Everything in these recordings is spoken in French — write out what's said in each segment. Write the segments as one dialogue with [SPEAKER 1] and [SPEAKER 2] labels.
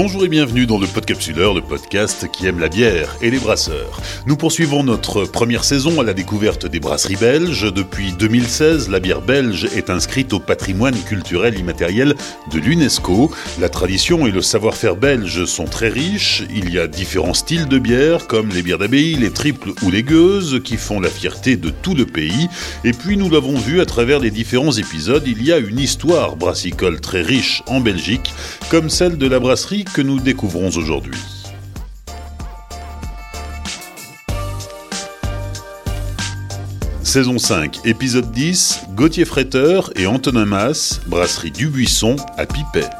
[SPEAKER 1] Bonjour et bienvenue dans le Podcapsuleur, le podcast qui aime la bière et les brasseurs. Nous poursuivons notre première saison à la découverte des brasseries belges. Depuis 2016, la bière belge est inscrite au patrimoine culturel immatériel de l'UNESCO. La tradition et le savoir-faire belge sont très riches. Il y a différents styles de bière, comme les bières d'abbaye, les triples ou les gueuses, qui font la fierté de tout le pays. Et puis, nous l'avons vu à travers les différents épisodes, il y a une histoire brassicole très riche en Belgique, comme celle de la brasserie que nous découvrons aujourd'hui. Saison 5, épisode 10, Gauthier Fretteur et Antonin Mass, brasserie du Buisson à Pipet.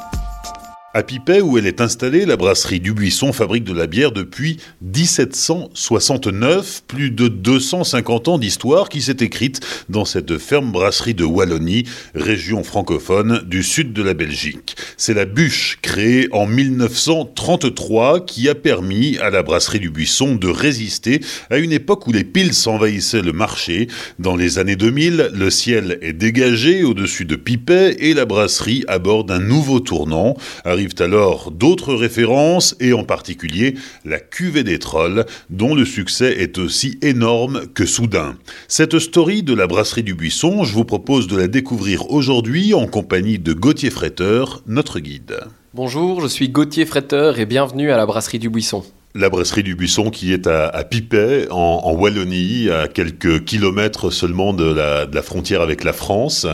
[SPEAKER 1] À Pipet, où elle est installée, la brasserie du Buisson fabrique de la bière depuis 1769, plus de 250 ans d'histoire qui s'est écrite dans cette ferme brasserie de Wallonie, région francophone du sud de la Belgique. C'est la bûche créée en 1933 qui a permis à la brasserie du Buisson de résister à une époque où les piles envahissaient le marché. Dans les années 2000, le ciel est dégagé au-dessus de Pipet et la brasserie aborde un nouveau tournant. Alors d'autres références, et en particulier la cuvée des trolls, dont le succès est aussi énorme que soudain. Cette story de la brasserie du Buisson, je vous propose de la découvrir aujourd'hui en compagnie de Gauthier Fretteur, notre guide.
[SPEAKER 2] Bonjour, je suis Gauthier Fretteur et bienvenue à la brasserie du Buisson
[SPEAKER 1] la brasserie du Buisson qui est à, Pipet, en, Wallonie, à quelques kilomètres seulement de la frontière avec la France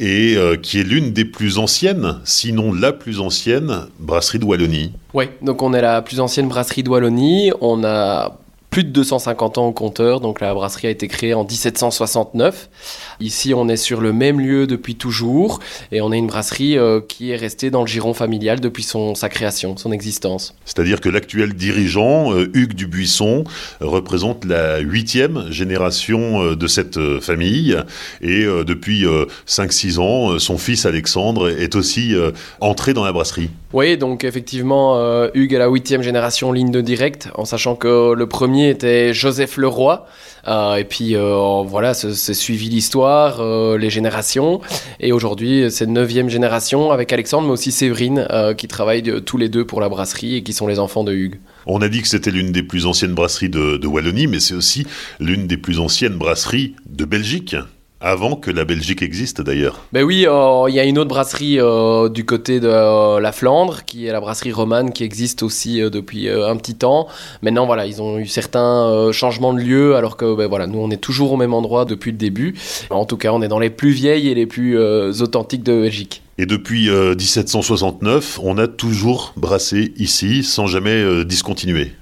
[SPEAKER 1] et euh, qui est l'une des plus anciennes, sinon la plus ancienne brasserie de Wallonie.
[SPEAKER 2] Oui, donc on est la plus ancienne brasserie de Wallonie. On a plus de 250 ans au compteur, donc la brasserie a été créée en 1769. Ici, on est sur le même lieu depuis toujours, et on est une brasserie euh, qui est restée dans le giron familial depuis son, sa création, son existence.
[SPEAKER 1] C'est-à-dire que l'actuel dirigeant, euh, Hugues Dubuisson, représente la huitième génération euh, de cette famille, et depuis 5-6 ans, son fils Alexandre est aussi entré dans la brasserie.
[SPEAKER 2] Oui, donc effectivement, Hugues est la huitième génération ligne de direct, en sachant que le premier était Joseph Leroy. Euh, et puis euh, voilà, c'est suivi l'histoire, euh, les générations. Et aujourd'hui, c'est neuvième génération avec Alexandre, mais aussi Séverine, qui travaillent tous les deux pour la brasserie et qui sont les enfants de Hugues.
[SPEAKER 1] On a dit que c'était l'une des plus anciennes brasseries de Wallonie, mais c'est aussi l'une des plus anciennes brasseries de Belgique. Avant que la Belgique existe d'ailleurs.
[SPEAKER 2] Ben oui, euh, il y a une autre brasserie euh, du côté de euh, la Flandre, qui est la brasserie romane, qui existe aussi depuis un petit temps. Maintenant, voilà, ils ont eu certains changements de lieu, alors que ben, voilà, nous, on est toujours au même endroit depuis le début. En tout cas, on est dans les plus vieilles et les plus authentiques de Belgique.
[SPEAKER 1] Et depuis 1769, on a toujours brassé ici, sans jamais discontinuer.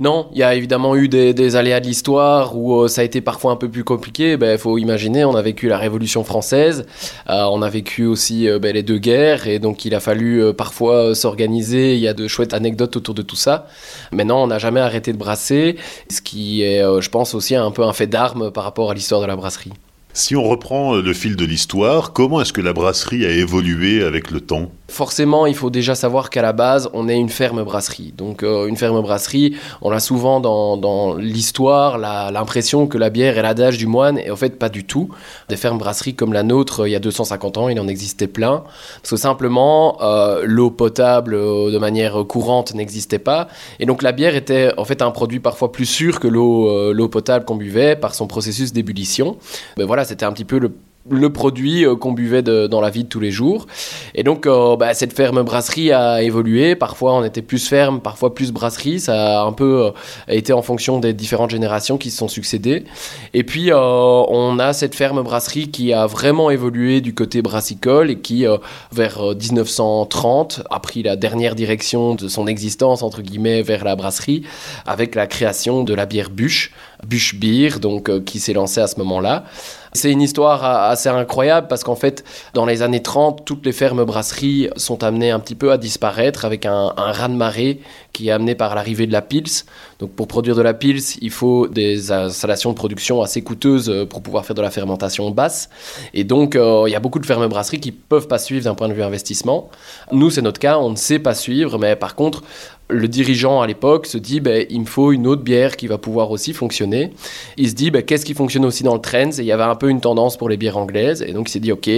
[SPEAKER 2] Non, il y a évidemment eu des, aléas de l'histoire où euh, ça a été parfois un peu plus compliqué. Il ben, faut imaginer, on a vécu la Révolution française, euh, on a vécu aussi euh, ben, les deux guerres, et donc il a fallu parfois s'organiser. Il y a de chouettes anecdotes autour de tout ça. Maintenant, on n'a jamais arrêté de brasser, ce qui est, je pense, aussi un peu un fait d'armes par rapport à l'histoire de la brasserie.
[SPEAKER 1] Si on reprend le fil de l'histoire, comment est-ce que la brasserie a évolué avec le temps?
[SPEAKER 2] Forcément, il faut déjà savoir qu'à la base, on est une ferme brasserie. Donc, euh, une ferme brasserie, on a souvent dans, l'histoire l'impression que la bière est l'adage du moine, et en fait, pas du tout. Des fermes brasseries comme la nôtre, il y a 250 ans, il en existait plein. Parce que simplement, euh, l'eau potable euh, de manière courante n'existait pas. Et donc, la bière était en fait un produit parfois plus sûr que l'eau potable qu'on buvait par son processus d'ébullition. Mais voilà, c'était un petit peu le produit euh, qu'on buvait dans la vie de tous les jours. Et donc, euh, bah, cette ferme brasserie a évolué. Parfois, on était plus ferme, parfois plus brasserie. Ça a un peu euh, été en fonction des différentes générations qui se sont succédées. Et puis, on a cette ferme brasserie qui a vraiment évolué du côté brassicole et qui, vers 1930, a pris la dernière direction de son existence, entre guillemets, vers la brasserie, avec la création de la bière bûche, bûche beer, donc, qui s'est lancée à ce moment-là. C'est une histoire assez incroyable parce qu'en fait, dans les années 30, toutes les fermes brasseries sont amenées un petit peu à disparaître avec un, un raz-de-marée qui est amené par l'arrivée de la Pils. Donc pour produire de la Pils, il faut des installations de production assez coûteuses euh, pour pouvoir faire de la fermentation basse. Et donc euh, il y a beaucoup de fermes brasseries qui peuvent pas suivre d'un point de vue investissement. Nous, c'est notre cas, on ne sait pas suivre, mais par contre, le dirigeant à l'époque se dit ben, il me faut une autre bière qui va pouvoir aussi fonctionner. Il se dit ben, qu'est-ce qui fonctionne aussi dans le trends? Et il y avait un peu une tendance pour les bières anglaises. Et donc il s'est dit ok,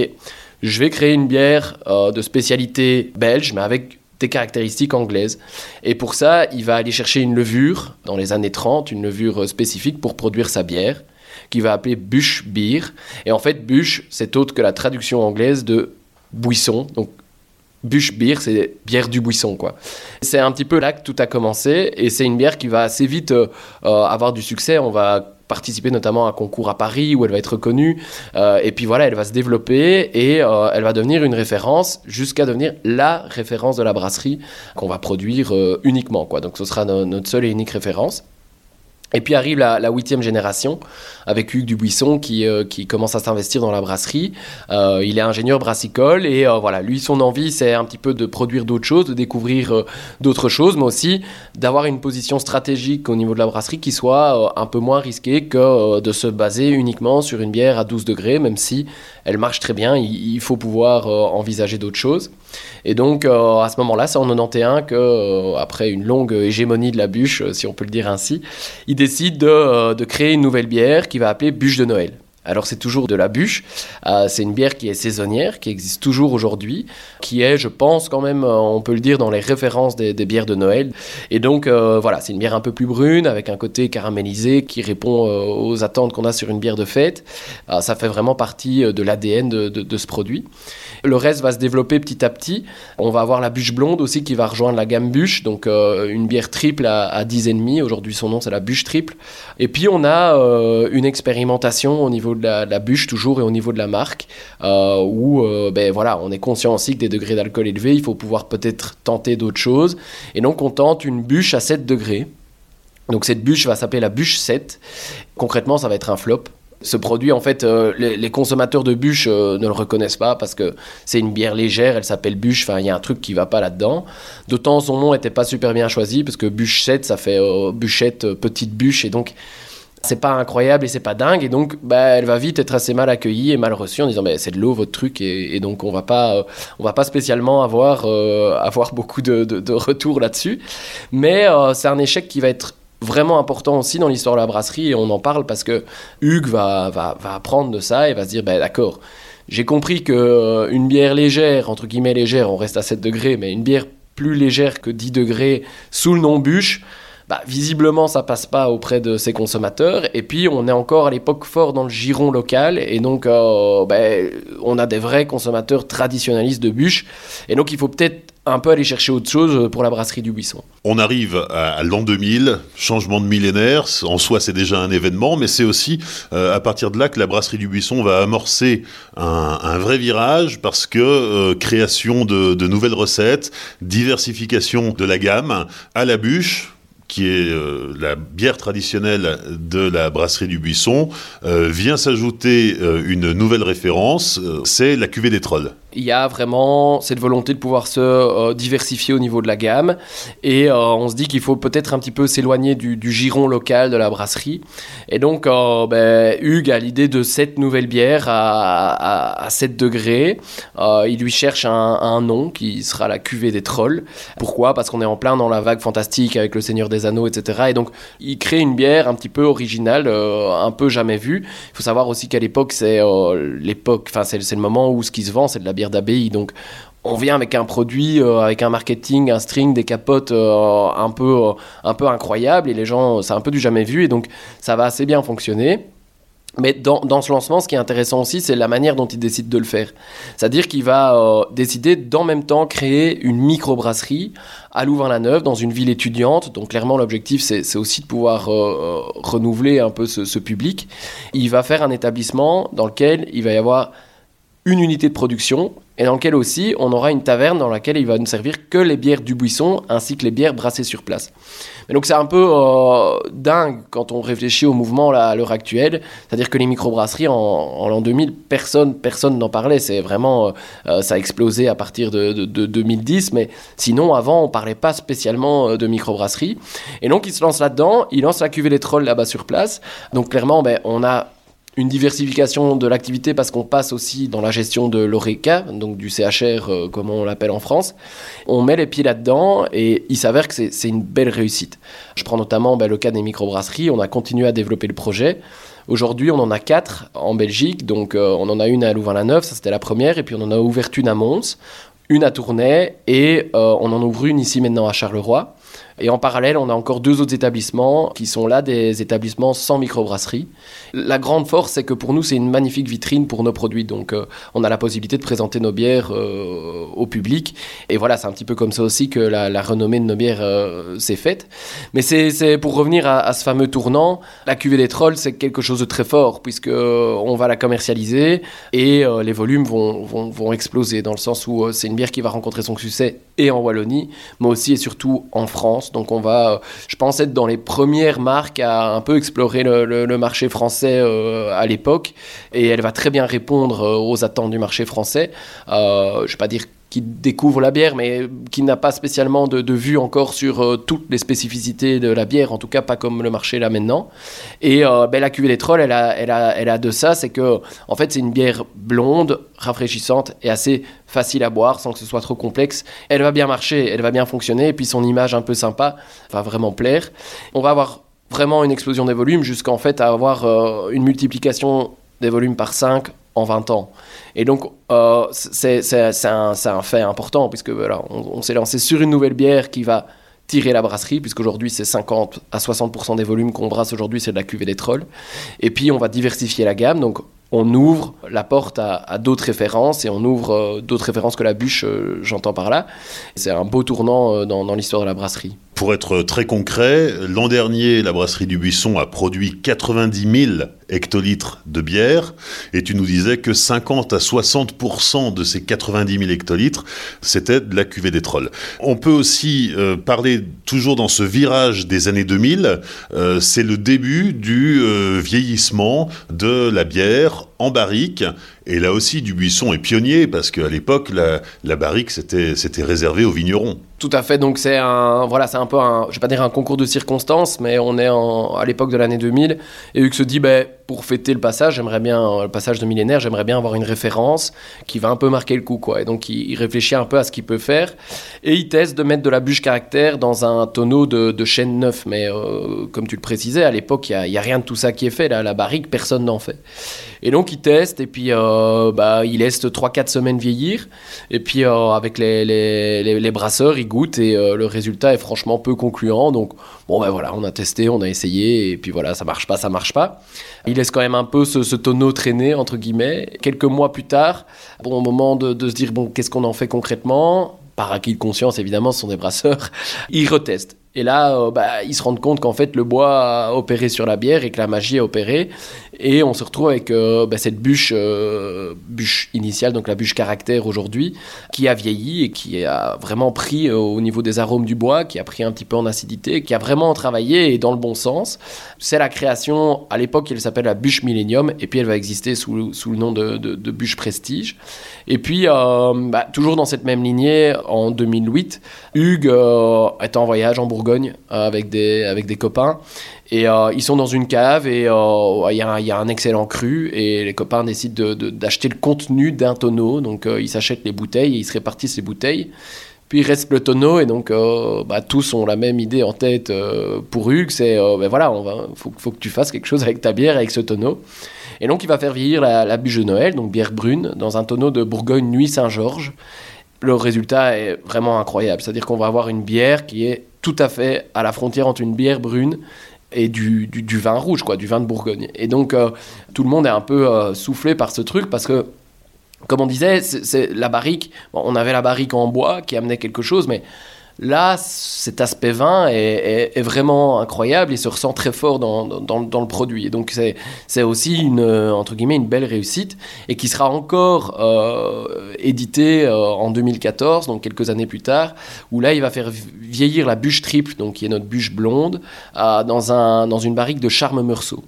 [SPEAKER 2] je vais créer une bière euh, de spécialité belge, mais avec des caractéristiques anglaises. Et pour ça, il va aller chercher une levure dans les années 30, une levure spécifique pour produire sa bière, qu'il va appeler Bush Beer. Et en fait, Bush, c'est autre que la traduction anglaise de buisson. Donc, Bush Beer, c'est bière du buisson, quoi. C'est un petit peu là que tout a commencé, et c'est une bière qui va assez vite euh, euh, avoir du succès. On va participer notamment à un concours à Paris où elle va être connue. Euh, et puis voilà, elle va se développer et elle va devenir une référence jusqu'à devenir la référence de la brasserie qu'on va produire uniquement. Quoi. Donc ce sera notre seule et unique référence. Et puis arrive la huitième génération avec Hugues Dubuisson qui, euh, qui commence à s'investir dans la brasserie. Euh, il est ingénieur brassicole et euh, voilà, lui, son envie, c'est un petit peu de produire d'autres choses, de découvrir d'autres choses, mais aussi d'avoir une position stratégique au niveau de la brasserie qui soit un peu moins risquée que de se baser uniquement sur une bière à 12 degrés, même si elle marche très bien, il, faut pouvoir envisager d'autres choses. Et donc, à ce moment-là, c'est en 91 que, après une longue hégémonie de la bûche, si on peut le dire ainsi, il décide de, créer une nouvelle bière qui va appeler bûche de Noël. Alors c'est toujours de la bûche, euh, c'est une bière qui est saisonnière, qui existe toujours aujourd'hui, qui est, je pense quand même, euh, on peut le dire, dans les références des, bières de Noël. Et donc euh, voilà, c'est une bière un peu plus brune, avec un côté caramélisé qui répond aux attentes qu'on a sur une bière de fête. ça fait vraiment partie de l'ADN de, ce produit. Le reste va se développer petit à petit. On va avoir la bûche blonde aussi qui va rejoindre la gamme bûche, donc une bière triple à, à 10,5. Aujourd'hui son nom c'est la bûche triple. Et puis on a une expérimentation au niveau de la, bûche toujours et au niveau de la marque, euh, où euh, ben, voilà, on est conscient aussi que des degrés d'alcool élevés, il faut pouvoir peut-être tenter d'autres choses. Et donc on tente une bûche à 7 degrés. Donc cette bûche va s'appeler la bûche 7. Concrètement, ça va être un flop. Ce produit, en fait, euh, les, consommateurs de bûche ne le reconnaissent pas parce que c'est une bière légère, elle s'appelle bûche, enfin, il y a un truc qui va pas là-dedans. D'autant son nom n'était pas super bien choisi parce que bûche 7, ça fait bûchette, petite bûche, et donc c'est pas incroyable et c'est pas dingue et donc bah, elle va vite être assez mal accueillie et mal reçue en disant bah, c'est de l'eau votre truc et, donc on va pas euh, on va pas spécialement avoir euh, avoir beaucoup de, de, retours là-dessus mais euh, c'est un échec qui va être vraiment important aussi dans l'histoire de la brasserie et on en parle parce que Hugues va, va, va apprendre de ça et va se dire bah, d'accord j'ai compris que une bière légère entre guillemets légère on reste à 7 degrés mais une bière plus légère que 10 degrés sous le nom bûche bah, visiblement ça passe pas auprès de ces consommateurs. Et puis on est encore à l'époque fort dans le giron local et donc euh, bah, on a des vrais consommateurs traditionnalistes de bûches. Et donc il faut peut-être un peu aller chercher autre chose pour la brasserie du Buisson.
[SPEAKER 1] On arrive à, l'an 2000, changement de millénaire, en soi c'est déjà un événement, mais c'est aussi euh, à partir de là que la brasserie du Buisson va amorcer un, vrai virage parce que euh, création de, nouvelles recettes, diversification de la gamme à la bûche, qui est euh, la bière traditionnelle de la brasserie du Buisson, euh, vient s'ajouter euh, une nouvelle référence, c'est la cuvée des trolls
[SPEAKER 2] il y a vraiment cette volonté de pouvoir se euh, diversifier au niveau de la gamme. Et euh, on se dit qu'il faut peut-être un petit peu s'éloigner du, giron local de la brasserie. Et donc euh, ben, Hugues a l'idée de cette nouvelle bière à, 7 degrés. Il lui cherche un, nom qui sera la cuvée des trolls. Pourquoi? Parce qu'on est en plein dans la vague fantastique avec le Seigneur des Anneaux etc et donc il crée une bière un petit peu originale un peu jamais vue. Il faut savoir aussi qu'à l'époque c'est l'époque enfin c'est le moment où ce qui se vend c'est de la bière d'abbaye. Donc on vient avec un produit, euh, avec un marketing, un string, des capotes euh, un, peu, euh, un peu incroyable et les gens, c'est un peu du jamais vu et donc ça va assez bien fonctionner. Mais dans, dans, ce lancement, ce qui est intéressant aussi, c'est la manière dont il décide de le faire. C'est-à-dire qu'il va décider d'en même temps créer une microbrasserie à Louvain-la-Neuve, dans une ville étudiante. Donc clairement, l'objectif, c'est aussi de pouvoir renouveler un peu ce public. Il va faire un établissement dans lequel il va y avoir une unité de production et dans lequel aussi on aura une taverne dans laquelle il va ne servir que les bières du buisson ainsi que les bières brassées sur place. Mais donc c'est un peu euh, dingue quand on réfléchit au mouvement à l'heure actuelle, c'est-à-dire que les microbrasseries en, en l'an 2000, personne personne n'en parlait, c'est vraiment euh, euh, ça a explosé à partir de, 2010, mais sinon avant on parlait pas spécialement de microbrasserie. Et donc il se lance là-dedans, il lance la cuvée des trolls là-bas sur place. Donc clairement ben, on a une diversification de l'activité parce qu'on passe aussi dans la gestion de l'ORECA, donc du CHR euh, comme on l'appelle en France. On met les pieds là-dedans et il s'avère que c'est une belle réussite. Je prends notamment ben, le cas des microbrasseries, on a continué à développer le projet. Aujourd'hui, on en a quatre en Belgique, donc euh, on en a une à Louvain-la-Neuve, ça c'était la première, et puis on en a ouvert une à Mons, une à Tournai et on en ouvre une ici maintenant à Charleroi. Et en parallèle, on a encore deux autres établissements qui sont là des établissements sans microbrasserie. La grande force, c'est que pour nous, c'est une magnifique vitrine pour nos produits. Donc, euh, on a la possibilité de présenter nos bières euh, au public. Et voilà, c'est un petit peu comme ça aussi que la, renommée de nos bières euh, s'est faite. Mais c'est pour revenir à, ce fameux tournant, la cuvée des trolls, c'est quelque chose de très fort, puisque on va la commercialiser et les volumes vont, exploser, dans le sens où c'est une bière qui va rencontrer son succès en Wallonie, mais aussi et surtout en France. Donc, on va, je pense, être dans les premières marques à un peu explorer le marché français euh, à l'époque et elle va très bien répondre euh, aux attentes du marché français. Euh, je ne vais pas dire qui découvre la bière, mais qui n'a pas spécialement de, vue encore sur toutes les spécificités de la bière, en tout cas pas comme le marché là maintenant. Et ben, la cuvée des trolls, elle a, elle a, elle a de ça, c'est que en fait c'est une bière blonde, rafraîchissante et assez facile à boire sans que ce soit trop complexe. Elle va bien marcher, elle va bien fonctionner, et puis son image un peu sympa va vraiment plaire. On va avoir vraiment une explosion des volumes jusqu'en fait à avoir euh, une multiplication des volumes par 5 en 20 ans. Et donc, euh, c'est un, fait important, puisque voilà, on, s'est lancé sur une nouvelle bière qui va tirer la brasserie, puisqu'aujourd'hui c'est 50 à 60% des volumes qu'on brasse aujourd'hui, c'est de la cuvée des trolls. Et puis, on va diversifier la gamme, donc on ouvre la porte à, d'autres références et on ouvre euh, d'autres références que la bûche, j'entends par là. C'est un beau tournant dans l'histoire de la brasserie.
[SPEAKER 1] Pour être très concret, l'an dernier, la brasserie du Buisson a produit 90 000 hectolitres de bière et tu nous disais que 50 à 60% de ces 90 000 hectolitres, c'était de la cuvée des trolls. On peut aussi euh, parler toujours dans ce virage des années 2000, euh, c'est le début du euh, vieillissement de la bière en barrique et là aussi, Dubuisson est pionnier parce qu'à l'époque, la, la barrique, c'était réservé aux vignerons.
[SPEAKER 2] Tout à fait. Donc c'est un, voilà, c'est un peu un, je vais pas dire un concours de circonstances, mais on est en, à l'époque de l'année 2000 et Hugues se dit, ben, pour fêter le passage, j'aimerais bien le passage de millénaire, j'aimerais bien avoir une référence qui va un peu marquer le coup, quoi. Et donc il, réfléchit un peu à ce qu'il peut faire et il teste de mettre de la bûche caractère dans un tonneau de, de chêne neuf. Mais euh, comme tu le précisais, à l'époque, il y, a rien de tout ça qui est fait. Là, la barrique, personne n'en fait. Et donc il teste et puis euh, bah, il laisse 3-4 semaines vieillir. Et puis euh, avec les, brasseurs, il goûte et euh, le résultat est franchement peu concluant. Donc bon ben voilà, on a testé, on a essayé et puis voilà, ça marche pas, ça marche pas. Il laisse quand même un peu ce, tonneau traîner entre guillemets. Quelques mois plus tard, bon au moment de, se dire bon qu'est-ce qu'on en fait concrètement, par acquis de conscience évidemment, ce sont des brasseurs, il reteste. Et là, euh, bah, ils se rendent compte qu'en fait, le bois a opéré sur la bière et que la magie a opéré. Et on se retrouve avec euh, bah, cette bûche, euh, bûche initiale, donc la bûche caractère aujourd'hui, qui a vieilli et qui a vraiment pris au niveau des arômes du bois, qui a pris un petit peu en acidité, qui a vraiment travaillé et dans le bon sens. C'est la création, à l'époque, elle s'appelle la bûche Millennium, et puis elle va exister sous, sous le nom de, de, bûche Prestige. Et puis, bah, toujours dans cette même lignée, en 2008, Hugues est en voyage en Bourgogne Bourgogne euh, avec, des, avec des copains. Et euh, ils sont dans une cave et euh, il y, a un excellent cru et les copains décident d'acheter le contenu d'un tonneau. Donc ils s'achètent les bouteilles et ils se répartissent les bouteilles. Puis il reste le tonneau et donc bah, tous ont la même idée en tête pour Hugues, c'est ben voilà, il faut, faut, que tu fasses quelque chose avec ta bière, avec ce tonneau. Et donc il va faire vieillir la, la bûche de Noël, donc bière brune, dans un tonneau de Bourgogne Nuit Saint-Georges. Le résultat est vraiment incroyable, c'est-à-dire qu'on va avoir une bière qui est tout à fait à la frontière entre une bière brune et du, du, vin rouge, quoi, du vin de Bourgogne. Et donc, euh, tout le monde est un peu euh, soufflé par ce truc parce que, comme on disait, c'est la barrique. on avait la barrique en bois qui amenait quelque chose, mais Là, cet aspect vin est, vraiment incroyable et se ressent très fort dans, le produit. Et donc, c'est aussi une, belle réussite et qui sera encore euh, édité euh, en 2014, donc quelques années plus tard, où là, il va faire vieillir la bûche triple, donc qui est notre bûche blonde, euh, dans une barrique de Charme Meursault.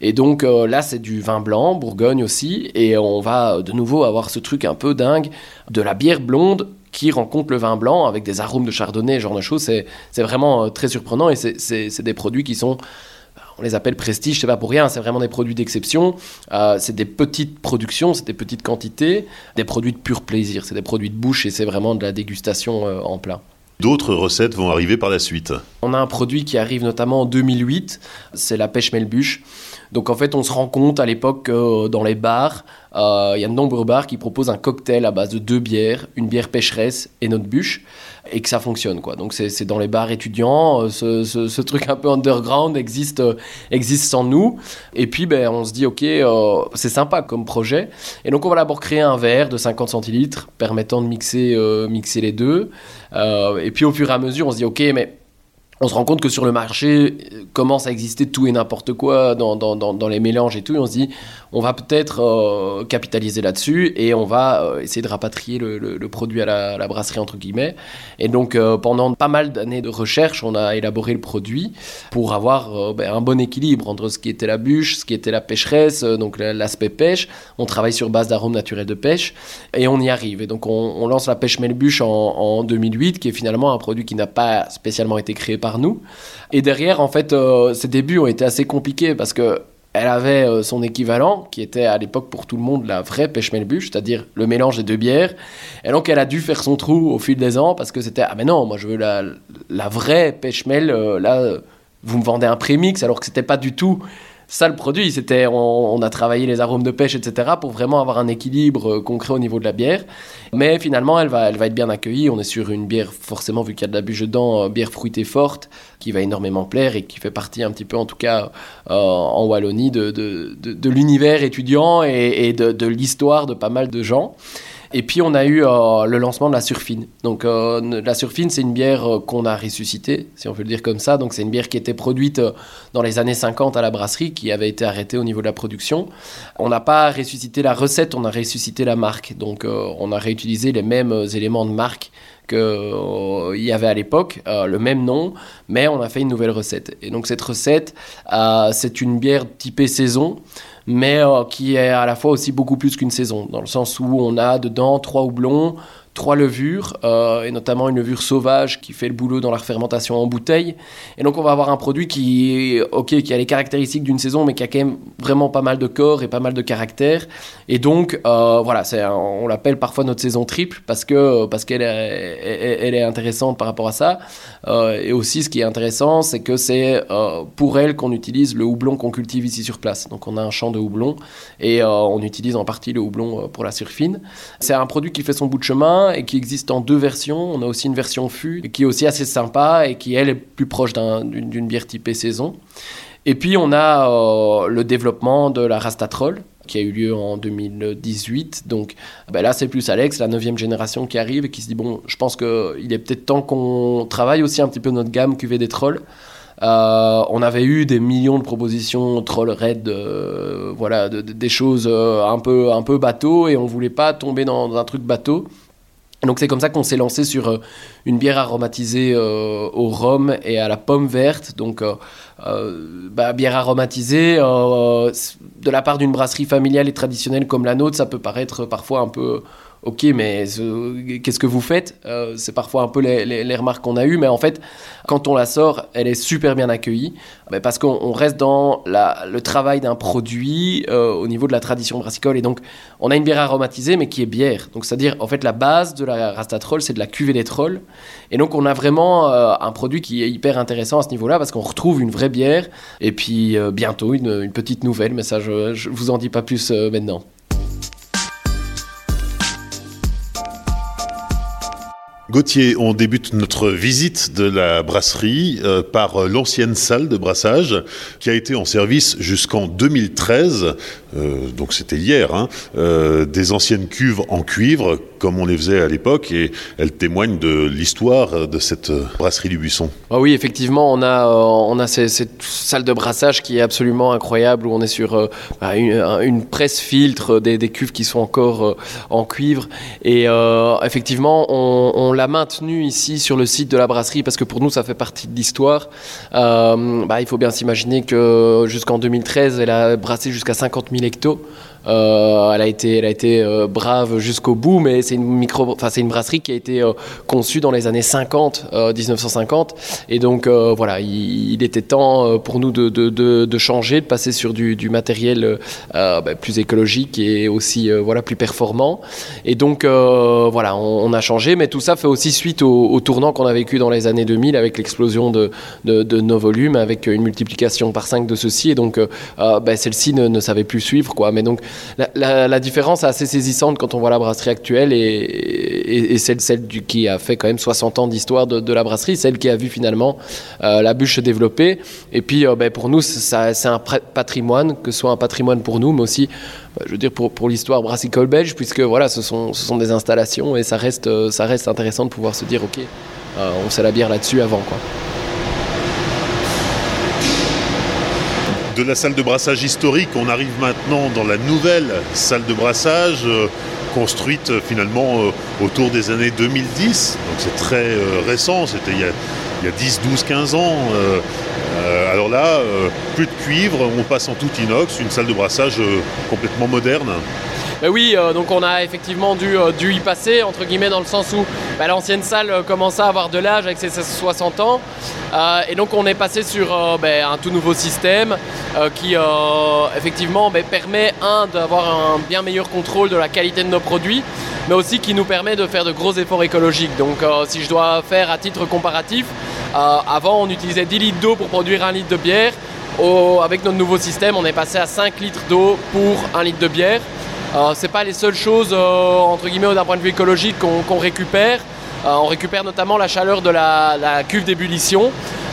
[SPEAKER 2] Et donc là, c'est du vin blanc, Bourgogne aussi, et on va de nouveau avoir ce truc un peu dingue de la bière blonde qui rencontre le vin blanc avec des arômes de chardonnay, genre de choses. C'est vraiment euh, très surprenant et c'est des produits qui sont on les appelle prestige, c'est pas pour rien, c'est vraiment des produits d'exception. Euh, c'est des petites productions, c'est des petites quantités, des produits de pur plaisir, c'est des produits de bouche et c'est vraiment de la dégustation euh, en plein.
[SPEAKER 1] D'autres recettes vont arriver par la suite.
[SPEAKER 2] On a un produit qui arrive notamment en 2008, c'est la pêche melbuche. Donc en fait, on se rend compte à l'époque dans les bars, il y a de nombreux bars qui proposent un cocktail à base de deux bières, une bière pêcheresse et notre bûche et que ça fonctionne quoi. Donc c'est dans les bars étudiants, ce, ce, truc un peu underground existe existe sans nous. Et puis ben on se dit ok c'est sympa comme projet. Et donc on va d'abord créer un verre de 50 centilitres permettant de mixer mixer les deux. et puis au fur et à mesure on se dit ok mais on se rend compte que sur le marché euh, commence à exister tout et n'importe quoi dans, les mélanges et tout. Et on se dit, on va peut-être euh, capitaliser là-dessus et on va euh, essayer de rapatrier le, produit à la, brasserie, entre guillemets. Et donc, pendant pas mal d'années de recherche, on a élaboré le produit pour avoir ben, un bon équilibre entre ce qui était la bûche, ce qui était la pêcheresse, donc l'aspect pêche. On travaille sur base d'arômes naturels de pêche et on y arrive. Et donc, on, on lance la pêche melbuche en, en 2008, qui est finalement un produit qui n'a pas spécialement été créé nous. Et derrière, en fait, euh, ses débuts ont été assez compliqués parce que elle avait euh, son équivalent, qui était à l'époque pour tout le monde la vraie pêche melbuche, c'est-à-dire le mélange des deux bières. Et donc elle a dû faire son trou au fil des ans parce que c'était ah mais non, moi je veux la, la vraie pêche mel. Euh, là, vous me vendez un prémix alors que c'était pas du tout ça le produit. C'était, on, a travaillé les arômes de pêche, etc. pour vraiment avoir un équilibre euh, concret au niveau de la bière. Mais finalement, elle va, elle va être bien accueillie. On est sur une bière, forcément, vu qu'il y a de la bûche dedans, euh, bière fruitée forte, qui va énormément plaire et qui fait partie un petit peu, en tout cas, euh, en Wallonie, de, de, de, l'univers étudiant et, et de l'histoire de pas mal de gens. Et puis on a eu euh, le lancement de la surfine. Donc euh, la surfine, c'est une bière euh, qu'on a ressuscitée, si on peut le dire comme ça. Donc c'est une bière qui était produite dans les années 50 à la brasserie, qui avait été arrêtée au niveau de la production. On n'a pas ressuscité la recette, on a ressuscité la marque. Donc on a réutilisé les mêmes éléments de marque qu'il y avait à l'époque, le même nom, mais on a fait une nouvelle recette. Et donc cette recette, c'est une bière typée saison mais euh, qui est à la fois aussi beaucoup plus qu'une saison, dans le sens où on a dedans trois houblons, trois levures, euh, et notamment une levure sauvage qui fait le boulot dans la fermentation en bouteille. Et donc on va avoir un produit qui, ok, qui a les caractéristiques d'une saison, mais qui a quand même vraiment pas mal de corps et pas mal de caractère. Et donc euh, voilà, c'est, on l'appelle parfois notre saison triple parce que parce qu'elle est, elle est intéressante par rapport à ça. Euh, et aussi, ce qui est intéressant, c'est que c'est pour elle qu'on utilise le houblon qu'on cultive ici sur place. Donc on a un champ de houblon et on utilise en partie le houblon pour la surfine. C'est un produit qui fait son bout de chemin et qui existe en deux versions. On a aussi une version fût qui est aussi assez sympa et qui elle est plus proche d'une bière typée saison. Et puis on a euh, le développement de la Rastatrol qui a eu lieu en 2018. Donc ben là, c'est plus Alex, la neuvième génération qui arrive et qui se dit, bon, je pense qu'il est peut-être temps qu'on travaille aussi un petit peu notre gamme QV des trolls. Euh, on avait eu des millions de propositions troll red, euh, voilà, des choses un peu un peu bateau et on voulait pas tomber dans un truc bateau donc c'est comme ça qu'on s'est lancé sur euh, une bière aromatisée euh, au rhum et à la pomme verte. Donc euh, bah, bière aromatisée de la part d'une brasserie familiale et traditionnelle comme la nôtre, ça peut paraître parfois un peu ok, mais qu'est-ce que vous faites? Euh, C'est parfois un peu les, remarques qu'on a eues, mais en fait, quand on la sort, elle est super bien accueillie, parce qu'on reste dans le travail d'un produit euh, au niveau de la tradition brassicole, et donc on a une bière aromatisée, mais qui est bière. Donc c'est-à-dire, en fait, la base de la Rastatrol, c'est de la cuvée des trolls, et donc on a vraiment euh, un produit qui est hyper intéressant à ce niveau-là, parce qu'on retrouve une vraie bière, et puis bientôt une, petite nouvelle, mais ça, je, je vous en dis pas plus maintenant.
[SPEAKER 1] Gauthier, on débute notre visite de la brasserie euh, par l'ancienne salle de brassage qui a été en service jusqu'en 2013, euh, donc c'était hier, hein, euh, des anciennes cuves en cuivre comme on les faisait à l'époque et elles témoignent de l'histoire de cette brasserie du Buisson.
[SPEAKER 2] Ah oui, effectivement, on a, on a cette, salle de brassage qui est absolument incroyable où on est sur bah, une, presse filtre des, cuves qui sont encore en cuivre et effectivement on, l'a maintenu ici sur le site de la brasserie parce que pour nous ça fait partie de l'histoire. Euh, bah, il faut bien s'imaginer que jusqu'en 2013 elle a brassé jusqu'à 50 000 hectos. Euh, elle a été, elle a été euh, brave jusqu'au bout, mais c'est une micro, enfin c'est une brasserie qui a été euh, conçue dans les années 50, 1950, et donc voilà, il, était temps pour nous de, de, de, changer, de passer sur du, du matériel bah, plus écologique et aussi voilà plus performant. Et donc voilà, on, a changé, mais tout ça fait aussi suite au, tournant qu'on a vécu dans les années 2000 avec l'explosion de, de, nos volumes, avec une multiplication par 5 de ceci, et donc bah, celle-ci ne, ne savait plus suivre quoi. Mais donc la, différence est assez saisissante quand on voit la brasserie actuelle et, celle, celle qui a fait quand même 60 ans d'histoire de, la brasserie, celle qui a vu finalement la bûche se développer. Et puis ben, pour nous, c'est un patrimoine, que ce soit un patrimoine pour nous, mais aussi je veux dire pour, pour l'histoire brassicole belge, puisque voilà, ce sont, ce sont des installations et ça reste, ça reste intéressant de pouvoir se dire, ok, on sait la bière là-dessus avant. Quoi.
[SPEAKER 1] De la salle de brassage historique, on arrive maintenant dans la nouvelle salle de brassage euh, construite euh, finalement euh, autour des années 2010. Donc c'est très récent, c'était il, y a 10, 12, 15 ans. alors là, plus de cuivre, on passe en tout inox, une salle de brassage complètement moderne.
[SPEAKER 2] Oui, donc on a effectivement dû, dû, y passer, entre guillemets, dans le sens où ben, l'ancienne salle commençait à avoir de l'âge avec ses 60 ans. Euh, et donc on est passé sur euh, ben, un tout nouveau système euh, qui effectivement ben, permet, d'avoir un bien meilleur contrôle de la qualité de nos produits, mais aussi qui nous permet de faire de gros efforts écologiques. Donc si je dois faire à titre comparatif, avant on utilisait 10 litres d'eau pour produire un litre de bière. avec notre nouveau système, on est passé à 5 litres d'eau pour un litre de bière. Ce n'est pas les seules choses, entre guillemets, d'un point de vue écologique qu'on récupère. Euh, on récupère notamment la chaleur de la, cuve d'ébullition.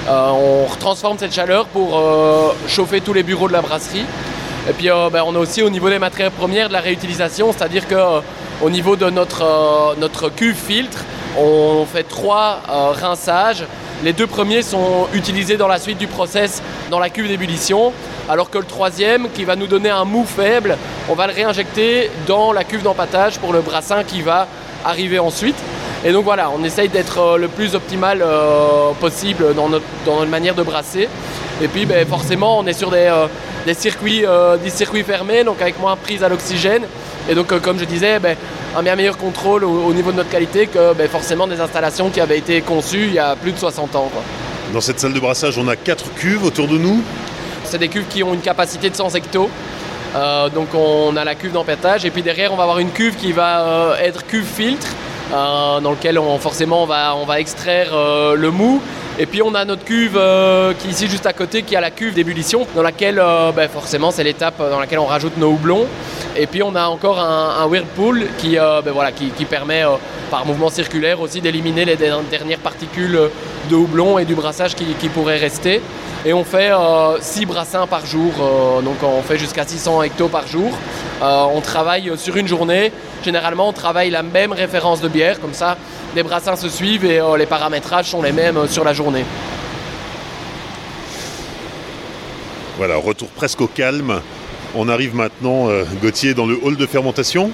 [SPEAKER 2] Euh, on transforme cette chaleur pour euh, chauffer tous les bureaux de la brasserie. Et puis ben, on a aussi au niveau des matières premières de la réutilisation, c'est-à-dire qu'au niveau de notre, notre cuve filtre, on fait trois rinçages. Les deux premiers sont utilisés dans la suite du process dans la cuve d'ébullition, alors que le troisième, qui va nous donner un mou faible, on va le réinjecter dans la cuve d'empattage pour le brassin qui va arriver ensuite. Et donc voilà, on essaye d'être euh, le plus optimal euh, possible dans notre, manière de brasser. Et puis ben, forcément, on est sur des, euh, circuits, des circuits fermés, donc avec moins prise à l'oxygène. Et donc, comme je disais, ben, un bien meilleur contrôle au, niveau de notre qualité que ben, forcément des installations qui avaient été conçues il y a plus de 60 ans.
[SPEAKER 1] Dans cette salle de brassage, on a quatre cuves autour de nous.
[SPEAKER 2] C'est des cuves qui ont une capacité de 100 hectos. donc on a la cuve d'empêtage et puis derrière on va avoir une cuve qui va être cuve filtre euh, dans lequel on, forcément on va, on va extraire euh, le mou. Et puis on a notre cuve euh, qui est ici juste à côté, qui a la cuve d'ébullition, dans laquelle ben, forcément c'est l'étape dans laquelle on rajoute nos houblons. Et puis on a encore un, whirlpool qui, ben, voilà, qui, permet par mouvement circulaire aussi d'éliminer les dernières particules de houblon et du brassage qui, qui pourraient rester. Et on fait 6 brassins par jour, donc on fait jusqu'à 600 hectos par jour. on travaille sur une journée Généralement, on travaille la même référence de bière, comme ça, les brassins se suivent et euh, les paramétrages sont les mêmes euh, sur la journée.
[SPEAKER 1] Voilà, retour presque au calme. On arrive maintenant, euh, Gauthier, dans le hall de fermentation.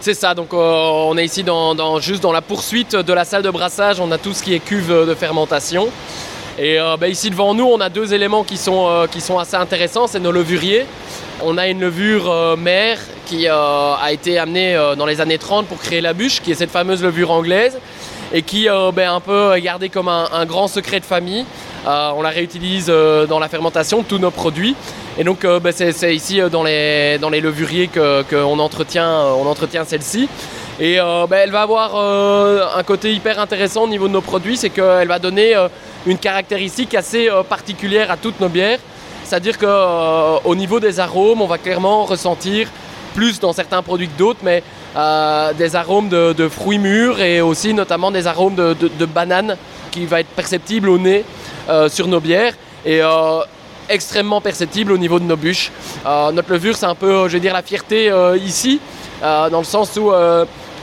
[SPEAKER 2] C'est ça, donc on est ici dans, juste dans la poursuite de la salle de brassage. On a tout ce qui est cuve de fermentation. Et bah, ici devant nous, on a deux éléments qui sont, qui sont assez intéressants. C'est nos levuriers. On a une levure mère qui euh, a été amené euh, dans les années 30 pour créer la bûche, qui est cette fameuse levure anglaise, et qui euh, ben, un peu gardé comme un, grand secret de famille. on la réutilise dans la fermentation de tous nos produits. Et donc ben, c'est ici dans les, dans les levuriers qu'on entretient, on entretient celle-ci. Et ben, elle va avoir un côté hyper intéressant au niveau de nos produits, c'est qu'elle va donner une caractéristique assez particulière à toutes nos bières. C'est-à-dire qu'au niveau des arômes, on va clairement ressentir plus dans certains produits que d'autres, mais euh, des arômes de, fruits mûrs et aussi notamment des arômes de, bananes qui va être perceptible au nez euh, sur nos bières et euh, extrêmement perceptible au niveau de nos bûches. notre levure, c'est un peu, je la fierté ici, dans le sens où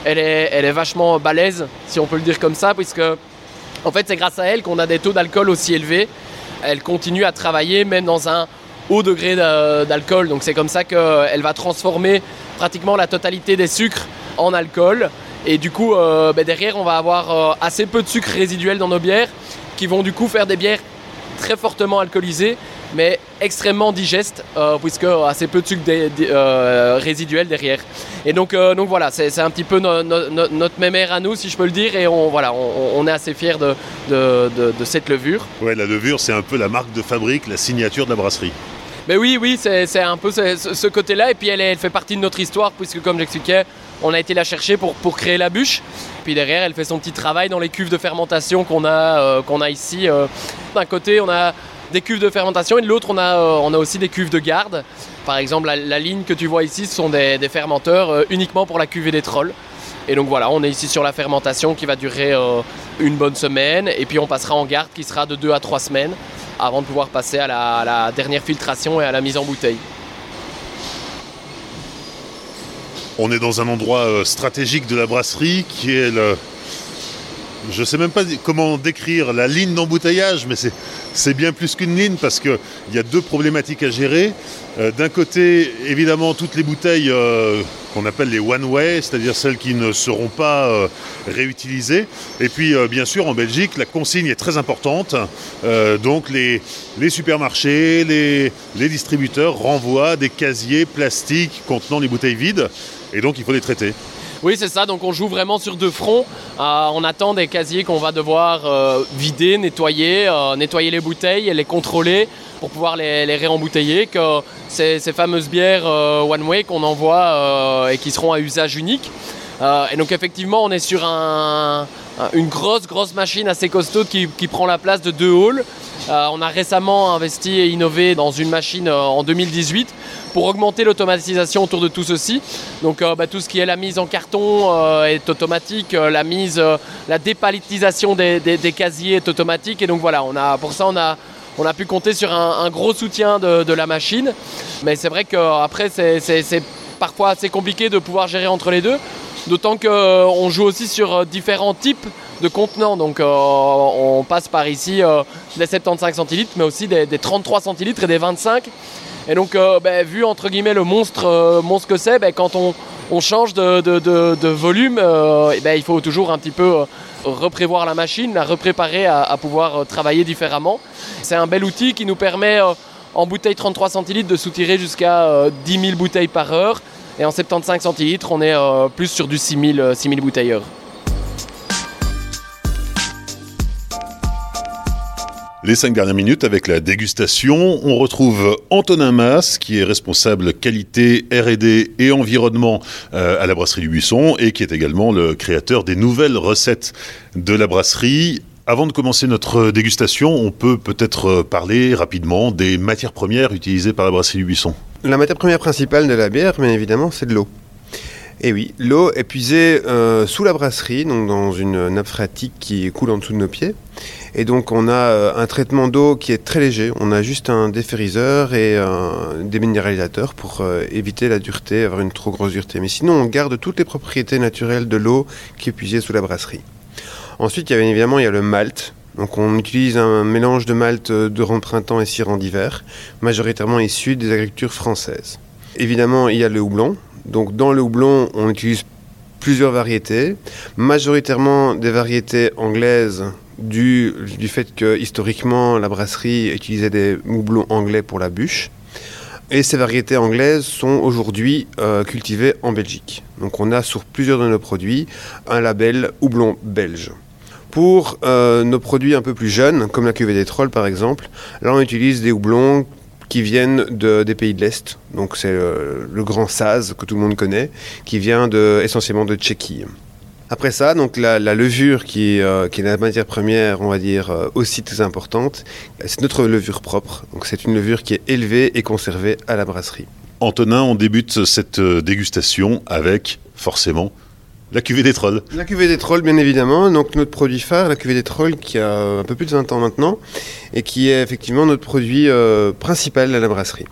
[SPEAKER 2] elle, est, elle est vachement balèze, si on peut le dire comme ça, puisque en fait c'est grâce à elle qu'on a des taux d'alcool aussi élevés. Elle continue à travailler même dans un haut degré d'alcool. Donc c'est comme ça qu'elle va transformer pratiquement la totalité des sucres en alcool. Et du coup, euh, ben derrière, on va avoir euh, assez peu de sucre résiduel dans nos bières, qui vont du coup faire des bières très fortement alcoolisées, extrêmement digestes, euh, puisque assez peu de sucre résiduel derrière. Et donc, donc voilà, c'est un petit peu notre mémère à nous, si je peux le dire, et on, voilà, on, est assez fiers de, de, de, cette levure.
[SPEAKER 1] Ouais, la levure, c'est un peu la marque de fabrique, la signature de la brasserie.
[SPEAKER 2] Mais oui, oui, c'est un peu ce, côté-là. Et puis elle, elle, fait partie de notre histoire, puisque comme j'expliquais, on a été la chercher pour, pour créer la bûche. Puis derrière, elle fait son petit travail dans les cuves de fermentation qu'on a, euh, qu'on a ici. Euh. D'un côté, on a des cuves de fermentation et de l'autre on a, on a aussi des cuves de garde. Par exemple la, ligne que tu vois ici ce sont des, fermenteurs uniquement pour la cuvée des trolls. Et donc voilà, on est ici sur la fermentation qui va durer une bonne semaine et puis on passera en garde qui sera de 2 à 3 semaines avant de pouvoir passer à la, dernière filtration et à la mise en bouteille.
[SPEAKER 1] On est dans un endroit euh, stratégique de la brasserie qui est le. Je sais même pas comment décrire la ligne d'embouteillage, mais c'est bien plus qu'une ligne parce qu'il y a deux problématiques à gérer. Euh, d'un côté, évidemment, toutes les bouteilles euh, qu'on appelle les one-way, c'est-à-dire celles qui ne seront pas euh, réutilisées. Et puis, bien sûr, en Belgique, la consigne est très importante. Donc, les, supermarchés, les, les, distributeurs renvoient des casiers plastiques contenant les bouteilles vides. Et donc, il faut les traiter.
[SPEAKER 2] Oui, c'est ça. Donc, on joue vraiment sur deux fronts. on attend des casiers qu'on va devoir vider, nettoyer, nettoyer les bouteilles et les contrôler pour pouvoir les, réembouteiller, que ces, fameuses bières euh, One Way qu'on envoie euh, et qui seront à usage unique. Euh, et donc effectivement, on est sur une grosse, grosse machine assez costaud qui, prend la place de deux halls. On a récemment investi et innové dans une machine en 2018 pour augmenter l'automatisation autour de tout ceci. Donc bah, tout ce qui est la mise en carton est automatique, la mise, la dépalitisation des, casiers est automatique. Et donc voilà, on a, pour ça on a pu compter sur un, gros soutien de, la machine. Mais c'est vrai qu'après, c'est parfois assez compliqué de pouvoir gérer entre les deux. D'autant qu'on euh, joue aussi sur euh, différents types de contenants. Donc euh, on passe par ici des 75 centilitres, mais aussi des, 33 centilitres et des 25. Et donc, ben, vu entre guillemets le monstre, que c'est, ben, quand on, change de, volume, ben, il faut toujours un petit peu reprévoir la machine, la repréparer à, pouvoir travailler différemment. C'est un bel outil qui nous permet en bouteille 33 centilitres de soutirer jusqu'à 10 euh, 000 bouteilles par heure. Et en 75 centilitres, on est plus sur du 6 000, 6 000 bouteilles heure.
[SPEAKER 1] Les cinq dernières minutes avec la dégustation, on retrouve Antonin Mass, qui est responsable qualité, R&D et environnement euh, à la brasserie du Buisson et qui est également le créateur des nouvelles recettes de la brasserie. Avant de commencer notre dégustation, on peut peut-être parler rapidement des matières premières utilisées par la brasserie du Buisson.
[SPEAKER 3] La matière première principale de la bière, bien évidemment, c'est de l'eau. Et oui, l'eau est puisée euh, sous la brasserie, donc dans une nappe phréatique qui coule en dessous de nos pieds. Et donc on a euh, un traitement d'eau qui est très léger. On a juste un déferriseur et un déminéralisateur pour euh, éviter la dureté, avoir une trop grosse dureté. Mais sinon on garde toutes les propriétés naturelles de l'eau qui est puisée sous la brasserie. Ensuite, il y a, évidemment, il y a le malt. Donc on utilise un mélange de malt de rang printemps et syrah d'hiver, majoritairement issu des agricultures françaises. Évidemment, il y a le houblon. Donc dans le houblon, on utilise plusieurs variétés, majoritairement des variétés anglaises du, du fait que historiquement la brasserie utilisait des houblons anglais pour la bûche. Et ces variétés anglaises sont aujourd'hui euh, cultivées en Belgique. Donc on a sur plusieurs de nos produits un label houblon belge. Pour euh, nos produits un peu plus jeunes, comme la cuvée des trolls par exemple, là on utilise des houblons qui viennent de, des pays de l'Est. Donc c'est le, grand Saz que tout le monde connaît, qui vient essentiellement de Tchéquie. Après ça, donc la, levure qui, euh, qui, est la matière première, on va dire, euh, aussi très importante, c'est notre levure propre. Donc c'est une levure qui est élevée et conservée à la brasserie.
[SPEAKER 1] Antonin, on débute cette euh, dégustation avec forcément la cuvée des trolls.
[SPEAKER 3] La cuvée des trolls, bien évidemment. Donc notre produit phare, la cuvée des trolls, qui a un peu plus de 20 ans maintenant, et qui est effectivement notre produit principal à la brasserie.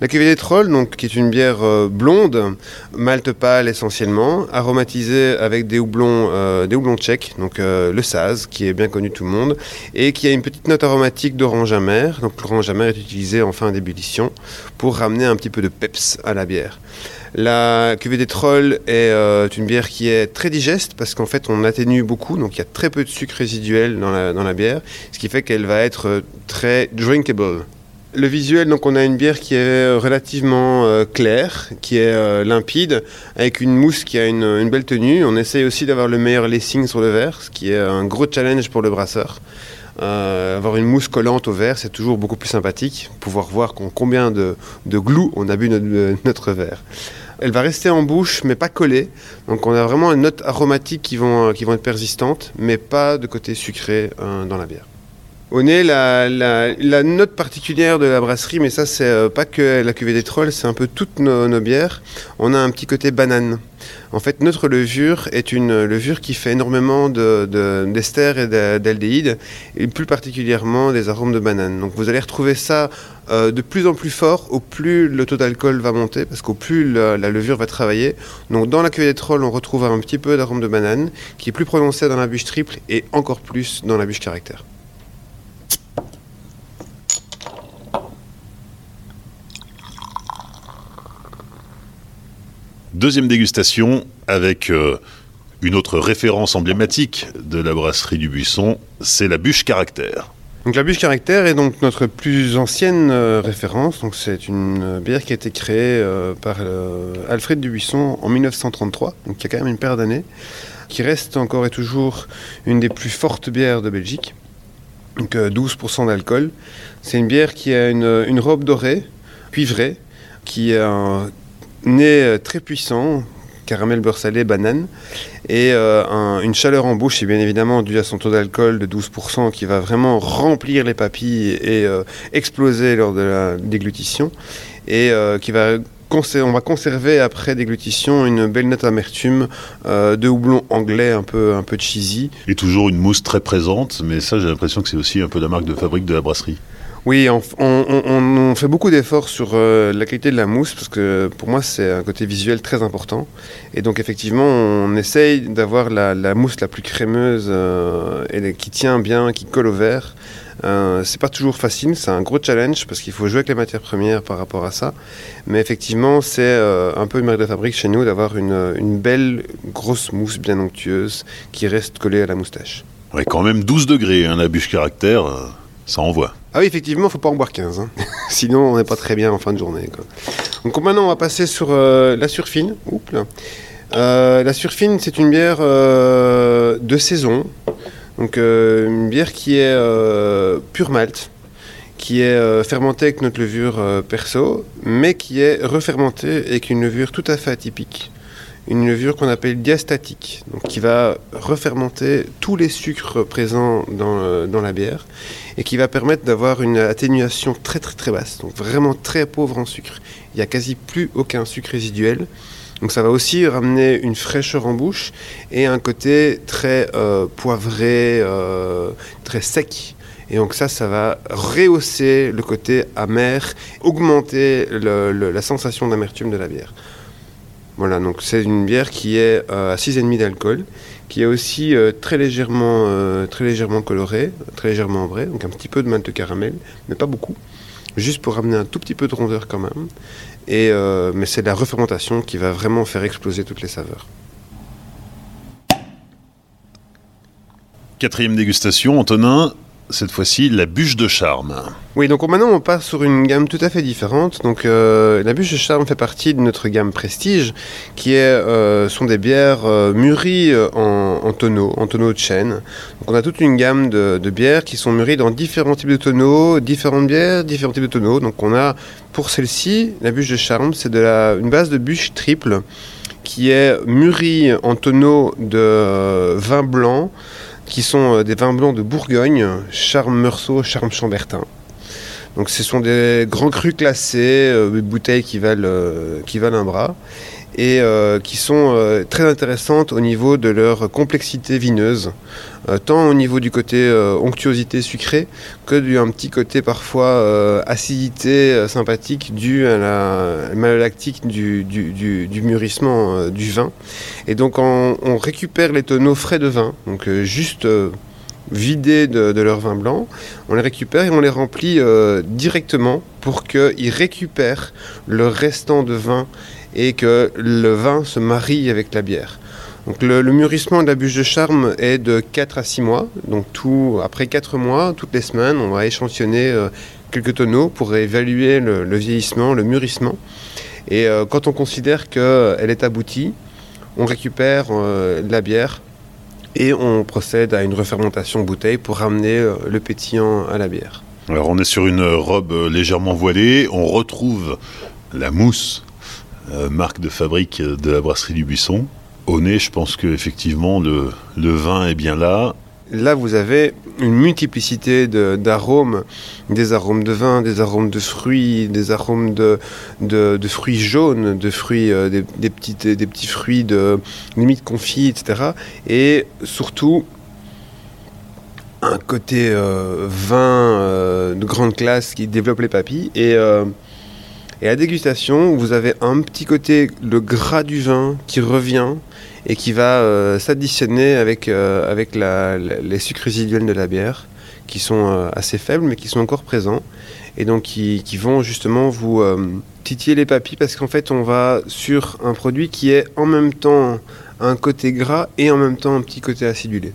[SPEAKER 3] La cuvée des trolls, donc, qui est une bière euh, blonde, malte pâle essentiellement, aromatisée avec des houblons, euh, des houblons tchèques, donc euh, le Saz, qui est bien connu tout le monde, et qui a une petite note aromatique d'orange amer. Donc l'orange amer est utilisé en fin d'ébullition pour ramener un petit peu de peps à la bière. La cuvée des trolls est une bière qui est très digeste parce qu'en fait on atténue beaucoup, donc il y a très peu de sucre résiduel dans la, bière, ce qui fait qu'elle va être très drinkable. Le visuel, donc on a une bière qui est relativement euh, claire, qui est euh, limpide, avec une mousse qui a une, belle tenue. On essaye aussi d'avoir le meilleur lacing sur le verre, ce qui est un gros challenge pour le brasseur. Euh, avoir une mousse collante au verre, c'est toujours beaucoup plus sympathique. Pouvoir voir combien de, de on a bu notre, verre. Elle va rester en bouche, mais pas collée. Donc on a vraiment une note aromatique qui vont, qui vont être persistantes, mais pas de côté sucré dans la bière. Au nez, la, la, note particulière de la brasserie, mais ça, c'est euh, pas que la cuvée des trolls, c'est un peu toutes nos, bières. On a un petit côté banane. En fait, notre levure est une levure qui fait énormément d'ester de, et d'aldéhyde, et plus particulièrement des arômes de banane. Donc vous allez retrouver ça euh, de plus en plus fort au plus le taux d'alcool va monter, parce qu'au plus la, levure va travailler. Donc dans la cuvée des trolls, on retrouve un petit peu d'arôme de banane, qui est plus prononcé dans la bûche triple et encore plus dans la bûche caractère.
[SPEAKER 1] Deuxième dégustation avec euh, une autre référence emblématique de la brasserie du Buisson, c'est la bûche caractère.
[SPEAKER 3] Donc la bûche caractère est donc notre plus ancienne euh, référence. Donc c'est une euh, bière qui a été créée par Alfred Dubuisson en 1933, donc il y a quand même une paire d'années, qui reste encore et toujours une des plus fortes bières de Belgique. Donc 12% d'alcool. C'est une bière qui a une, une robe dorée, cuivrée, qui a un nez euh, très puissant, caramel beurre salé, banane, et euh, une chaleur en bouche, et bien évidemment dû à son taux d'alcool de 12% qui va vraiment remplir les papilles et euh, exploser lors de la déglutition, et qui va on va conserver après déglutition une belle note amertume de houblon anglais un peu, un peu cheesy.
[SPEAKER 1] Et toujours une mousse très présente, mais ça j'ai l'impression que c'est aussi un peu la marque de fabrique de la brasserie.
[SPEAKER 3] Oui, on, fait beaucoup d'efforts sur euh, la qualité de la mousse parce que pour moi c'est un côté visuel très important. Et donc effectivement on essaye d'avoir la, mousse la plus crémeuse euh, et qui tient bien, qui colle au verre. Euh, c'est pas toujours facile, c'est un gros challenge parce qu'il faut jouer avec les matières premières par rapport à ça. Mais effectivement, c'est un peu une marque de fabrique chez nous d'avoir une, belle grosse mousse bien onctueuse qui reste collée à la moustache.
[SPEAKER 1] Ouais, quand même 12 degrés, hein, la bûche caractère, ça envoie.
[SPEAKER 3] Ah oui, effectivement, il faut pas en boire 15. Hein. Sinon, on n'est pas très bien en fin de journée. Donc maintenant, on va passer sur euh, la surfine. Euh, la surfine, c'est une bière euh, de saison. Donc une bière qui est pure malt, qui est fermentée avec notre levure perso, mais qui est refermentée avec une levure tout à fait atypique une levure qu'on appelle diastatique, donc qui va refermenter tous les sucres présents dans, dans la bière et qui va permettre d'avoir une atténuation très très très basse, donc vraiment très pauvre en sucre. Il n'y a quasi plus aucun sucre résiduel. Donc ça va aussi ramener une fraîcheur en bouche et un côté très euh, poivré, euh, très sec. Et donc ça, ça va rehausser le côté amer, augmenter la sensation d'amertume de la bière. Voilà, donc c'est une bière qui est euh, à 6,5 d'alcool, qui est aussi euh, très, légèrement, euh, très légèrement colorée, très légèrement ambrée, donc un petit peu de de caramel, mais pas beaucoup, juste pour ramener un tout petit peu de rondeur quand même. Et, mais c'est la refermentation qui va vraiment faire exploser toutes les saveurs.
[SPEAKER 1] Quatrième dégustation, Antonin, cette fois-ci la bûche de charme.
[SPEAKER 3] Oui, donc maintenant on passe sur une gamme tout à fait différente. Donc euh, la bûche de charme fait partie de notre gamme prestige, qui euh, sont des bières euh, mûries en, tonneaux, en tonneaux de chêne. Donc on a toute une gamme de, bières qui sont mûries dans différents types de tonneaux, différentes bières, différents types de tonneaux. Donc on a pour celle-ci, la bûche de charme, c'est une base de bûche triple qui est mûrie en tonneaux de vin blanc qui sont euh, des vins blancs de Bourgogne, Charme Meursault, Charme Chambertin. Donc ce sont des grands crus classés, euh, des bouteilles qui valent, euh, qui valent un bras et euh, qui sont euh, très intéressantes au niveau de leur complexité vineuse, euh, tant au niveau du côté onctuosité sucrée que d'un petit côté parfois acidité sympathique due à la malolactique du, du, mûrissement du vin. Et donc on, récupère les tonneaux frais de vin, donc juste vidés de, de, leur vin blanc, on les récupère et on les remplit directement pour qu'ils récupèrent le restant de vin et que le vin se marie avec la bière. Donc le, mûrissement de la bûche de charme est de 4 à 6 mois. Donc tout, après 4 mois, toutes les semaines, on va échantillonner euh, quelques tonneaux pour évaluer le, vieillissement, le mûrissement. Et euh, quand on considère qu'elle est aboutie, on récupère euh, la bière et on procède à une refermentation bouteille pour ramener le pétillant à la bière.
[SPEAKER 1] Alors on est sur une robe légèrement voilée, on retrouve la mousse euh, marque de fabrique de la brasserie du Buisson. Au nez, je pense qu'effectivement, le, le vin est bien là.
[SPEAKER 3] là vous avez une multiplicité d'arômes, des arômes de vin, des arômes de fruits, des arômes de, fruits jaunes, de fruits, euh, des, des, petits fruits de limite confits, etc. Et surtout un côté euh, vin de grande classe qui développe les papilles. Et, et à dégustation, vous avez un petit côté, le gras du vin qui revient et qui va euh, s'additionner avec, euh, avec les sucres résiduels de la bière, qui sont euh, assez faibles mais qui sont encore présents, et donc qui, qui vont justement vous titiller les papilles parce qu'en fait on va sur un produit qui est en même temps un côté gras et en même temps un petit côté acidulé.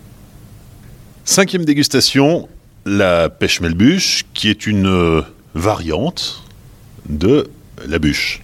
[SPEAKER 1] Cinquième dégustation, la pêche melbuche, qui est une variante de la bûche.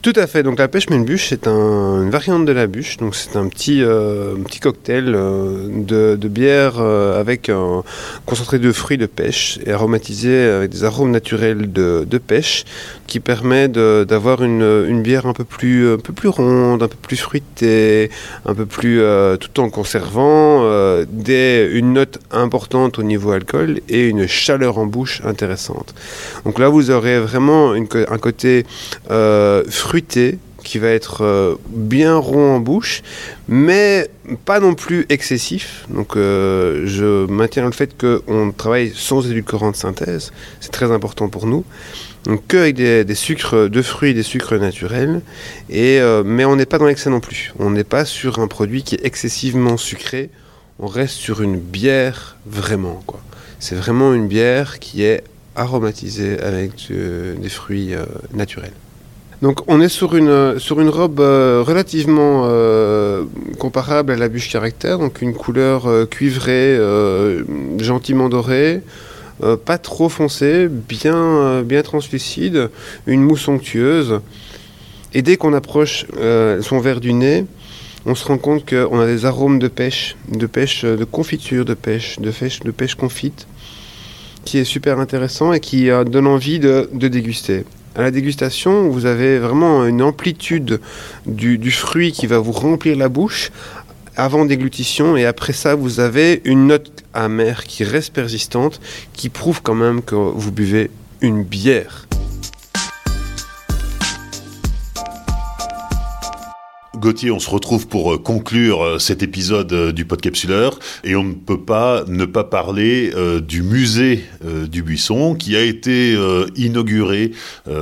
[SPEAKER 3] Tout à fait. Donc la pêche melbuche, c'est un, une variante de la bûche. Donc c'est un petit, euh, petit cocktail euh, de, bière euh, avec un concentré de fruits de pêche et aromatisé avec des arômes naturels de, de pêche qui permet d'avoir une, bière un peu, plus, un peu plus ronde, un peu plus fruitée, un peu plus tout en conservant une note importante au niveau alcool et une chaleur en bouche intéressante. Donc là, vous aurez vraiment un côté fruité fruité qui va être euh, bien rond en bouche, mais pas non plus excessif. Donc euh, je maintiens le fait qu'on travaille sans édulcorant de synthèse, c'est très important pour nous. Donc que des, sucres de fruits, des sucres naturels, et, euh, mais on n'est pas dans l'excès non plus. On n'est pas sur un produit qui est excessivement sucré, on reste sur une bière vraiment. quoi. C'est vraiment une bière qui est aromatisée avec des fruits naturels. Donc on est sur une, robe euh, relativement euh, comparable à la bûche caractère, donc une couleur euh, cuivrée, gentiment dorée, pas trop foncée, bien, bien translucide, une mousse onctueuse. Et dès qu'on approche son verre du nez, on se rend compte qu'on a des arômes de pêche, de pêche, de confiture de pêche, de pêche, de pêche confite, qui est super intéressant et qui donne envie de déguster. À la dégustation, vous avez vraiment une amplitude du, fruit qui va vous remplir la bouche avant déglutition et après ça vous avez une note amère qui reste persistante qui prouve quand même que vous buvez une bière.
[SPEAKER 1] Gauthier, on se retrouve pour euh, conclure euh, cet épisode euh, du Podcapsuleur et on ne peut pas ne pas parler du musée du Buisson qui a été inauguré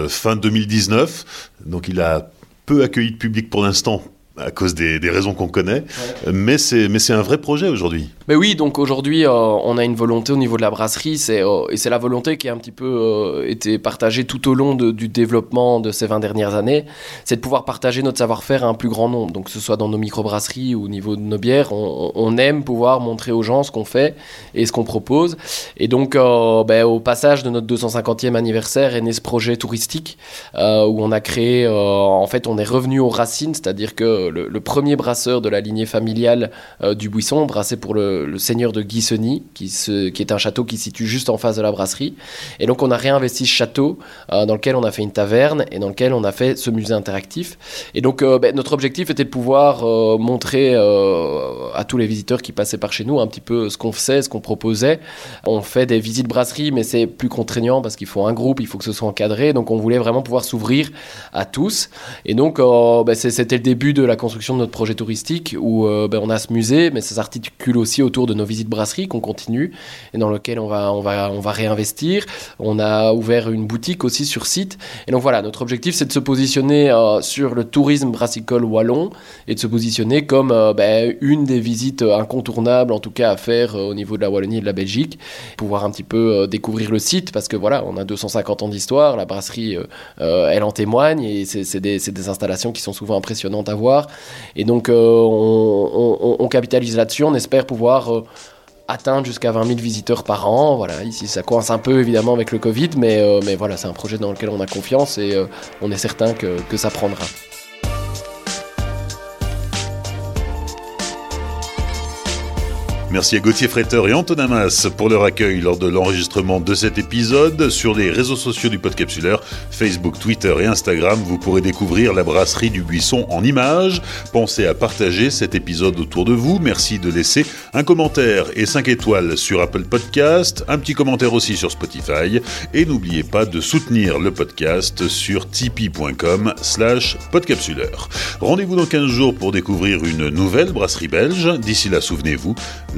[SPEAKER 1] fin 2019. Donc il a peu accueilli de public pour l'instant à cause des, raisons qu'on connaît, mais c'est un vrai projet aujourd'hui.
[SPEAKER 2] Mais oui, donc aujourd'hui, euh, on a une volonté au niveau de la brasserie, c'est, euh, et c'est la volonté qui a un petit peu euh, été partagée tout au long du développement de ces 20 dernières années, c'est de pouvoir partager notre savoir-faire à un plus grand nombre. Donc que ce soit dans nos microbrasseries ou au niveau de nos bières, on, aime pouvoir montrer aux gens ce qu'on fait et ce qu'on propose. Et donc, ben, au passage de notre 250e anniversaire est né ce projet touristique où on a créé, en fait, on est revenu aux racines, c'est-à-dire que le, premier brasseur de la lignée familiale du Buisson, brassé pour le seigneur de Guisseny, qui, qui, est un château qui se situe juste en face de la brasserie. Et donc on a réinvesti ce château euh, dans lequel on a fait une taverne et dans lequel on a fait ce musée interactif. Et donc euh, ben, notre objectif était de pouvoir euh, montrer à tous les visiteurs qui passaient par chez nous un petit peu ce qu'on faisait, ce qu'on proposait. On fait des visites brasserie, mais c'est plus contraignant parce qu'il faut un groupe, il faut que ce soit encadré. Donc on voulait vraiment pouvoir s'ouvrir à tous. Et donc ben, c'était le début de la construction de notre projet touristique où ben, on a ce musée, mais ça s'articule aussi autour de nos visites brasseries qu'on continue et dans lequel on va, on, va, on va réinvestir. On a ouvert une boutique aussi sur site. Et donc voilà, notre objectif c'est de se positionner euh, sur le tourisme brassicole wallon et de se positionner comme euh, ben, une des visites incontournables en tout cas à faire euh, au niveau de la Wallonie et de la Belgique. Pouvoir un petit peu découvrir le site parce que voilà, on a 250 ans d'histoire, la brasserie elle en témoigne et c'est des, des, installations qui sont souvent impressionnantes à voir. Et donc on, on, capitalise là-dessus, on espère pouvoir euh, atteindre jusqu'à 20 000 visiteurs par an. Voilà, ici ça coince un peu évidemment avec le Covid, mais, euh, voilà, c'est un projet dans lequel on a confiance et euh, on est certain que ça prendra.
[SPEAKER 1] Merci à Gauthier Fretteur et Antonin Mas pour leur accueil lors de l'enregistrement de cet épisode. Sur les réseaux sociaux du Podcapsuleur, Facebook, Twitter et Instagram, vous pourrez découvrir la brasserie du Buisson en images. Pensez à partager cet épisode autour de vous. Merci de laisser un commentaire et 5 étoiles sur Apple Podcast, un petit commentaire aussi sur Spotify. Et n'oubliez pas de soutenir le podcast sur tipeee.com slash podcapsuleur. Rendez-vous dans 15 jours pour découvrir une nouvelle brasserie belge. D'ici là, souvenez-vous,